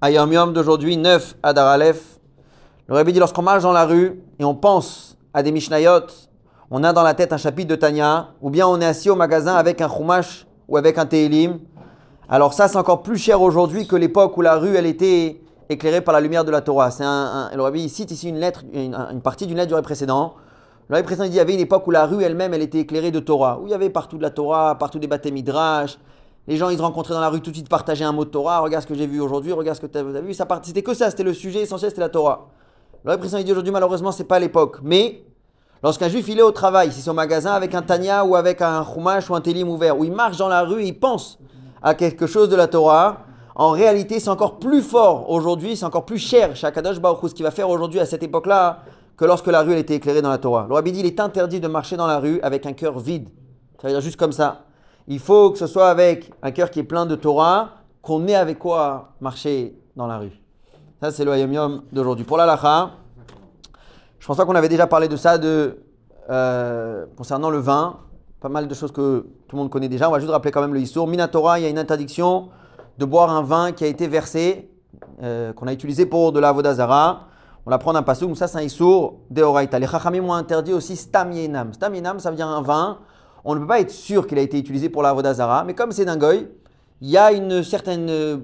Ayom Yom d'aujourd'hui, 9 Adar Aleph. Le Rabbi dit lorsqu'on marche dans la rue et on pense à des Mishnayot, on a dans la tête un chapitre de Tanya, ou bien on est assis au magasin avec un Chumash ou avec un Tehilim. Alors ça, c'est encore plus cher aujourd'hui que l'époque où la rue, elle était éclairée par la lumière de la Torah. C'est un, le Rabbi cite ici une lettre, une, partie d'une lettre du Rabbi précédent. Le Rabbi précédent dit qu'il y avait une époque où la rue elle-même, elle était éclairée de Torah, où il y avait partout de la Torah, partout des bâtiments midrash, les gens, ils se rencontraient dans la rue tout de suite, partageaient un mot de Torah. Regarde ce que j'ai vu aujourd'hui, regarde ce que tu as, vu. Ça C'était que ça, c'était le sujet essentiel, c'était la Torah. Le président dit aujourd'hui, malheureusement, c'est pas l'époque. Mais lorsqu'un juif il est au travail, si au magasin avec un Tania ou avec un Chumash ou un Télim ouvert, où il marche dans la rue, il pense à quelque chose de la Torah, en réalité, c'est encore plus fort aujourd'hui, c'est encore plus cher chez Akadosh Baruch ce qu'il va faire aujourd'hui à cette époque-là que lorsque la rue elle était éclairée dans la Torah. Le dit il est interdit de marcher dans la rue avec un cœur vide. Ça veut dire juste comme ça il faut que ce soit avec un cœur qui est plein de Torah, qu'on ait avec quoi marcher dans la rue. Ça, c'est le Yom d'aujourd'hui. Pour l'Alacha, je pense pas qu'on avait déjà parlé de ça euh, concernant le vin. Pas mal de choses que tout le monde connaît déjà. On va juste rappeler quand même le Issour. Minatora, il y a une interdiction de boire un vin qui a été versé, euh, qu'on a utilisé pour de la Vodazara. On la prend d'un passou, ça c'est un Issour de Les Chachamim ont interdit aussi Stam Yenam. Stam ça veut dire un vin on ne peut pas être sûr qu'il a été utilisé pour la Vodazara, mais comme c'est d'un goy, il y a une certaine euh,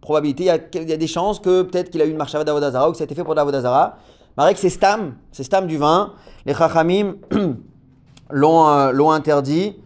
probabilité, il y, a, des chances que peut-être qu'il a eu une marche à Vodazara ou que ça a été fait pour la Vodazara. que c'est Stam, c'est Stam du vin. Les Chachamim euh, l'ont interdit.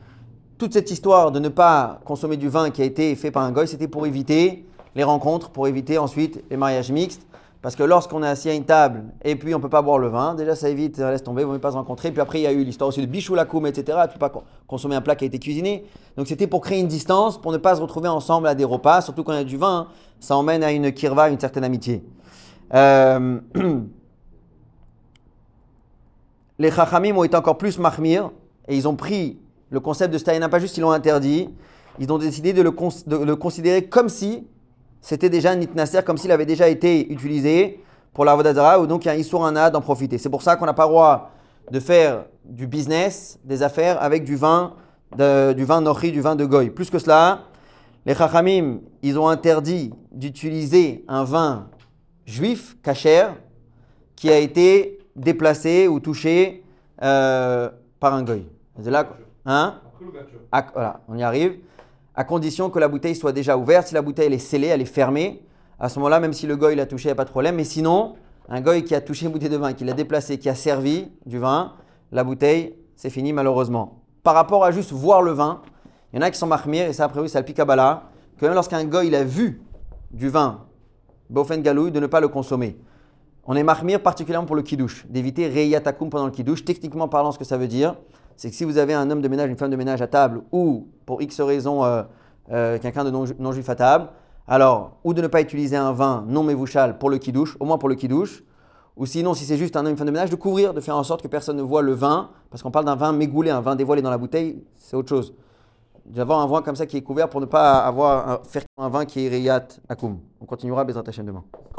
Toute cette histoire de ne pas consommer du vin qui a été fait par un goy, c'était pour éviter les rencontres, pour éviter ensuite les mariages mixtes. Parce que lorsqu'on est assis à une table et puis on ne peut pas boire le vin, déjà ça évite, ça laisse tomber, vous ne pas se rencontrer. Puis après, il y a eu l'histoire aussi de bichou la etc. Tu ne peux pas consommer un plat qui a été cuisiné. Donc c'était pour créer une distance, pour ne pas se retrouver ensemble à des repas, surtout quand il y a du vin. Ça emmène à une kirva, une certaine amitié. Euh, les chachamim ont été encore plus mahmir et ils ont pris le concept de Staïna, pas juste ils l'ont interdit, ils ont décidé de le considérer comme si c'était déjà un nitnasser comme s'il avait déjà été utilisé pour la Vodazara, ou donc il y a un Issour d'en profiter. C'est pour ça qu'on n'a pas le droit de faire du business, des affaires avec du vin, du vin Nochi, du vin de Goy. Plus que cela, les Chachamim, ils ont interdit d'utiliser un vin juif, kacher, qui a été déplacé ou touché euh, par un Goy. C'est là, hein? Voilà, on y arrive à condition que la bouteille soit déjà ouverte. Si la bouteille est scellée, elle est fermée, à ce moment-là, même si le goy l'a touché, il n'y a pas de problème. Mais sinon, un goy qui a touché une bouteille de vin, qui l'a déplacée, qui a servi du vin, la bouteille, c'est fini malheureusement. Par rapport à juste voir le vin, il y en a qui sont mahmir, et ça après oui, c'est le pikabala, que même lorsqu'un goy il a vu du vin, bofen galouille, de ne pas le consommer. On est mahmir particulièrement pour le kidouche, d'éviter reyatakum pendant le kidouche. Techniquement parlant, ce que ça veut dire, c'est que si vous avez un homme de ménage, une femme de ménage à table, ou pour X raison, euh, euh, quelqu'un de non-juif à table, alors, ou de ne pas utiliser un vin non mévouchal pour le kidouche, au moins pour le kidouche, ou sinon, si c'est juste un homme, une femme de ménage, de couvrir, de faire en sorte que personne ne voit le vin, parce qu'on parle d'un vin mégoulé, un vin dévoilé dans la bouteille, c'est autre chose. D'avoir un vin comme ça qui est couvert pour ne pas avoir faire un vin qui est riyat akum. On continuera Bezrat Hashem demain.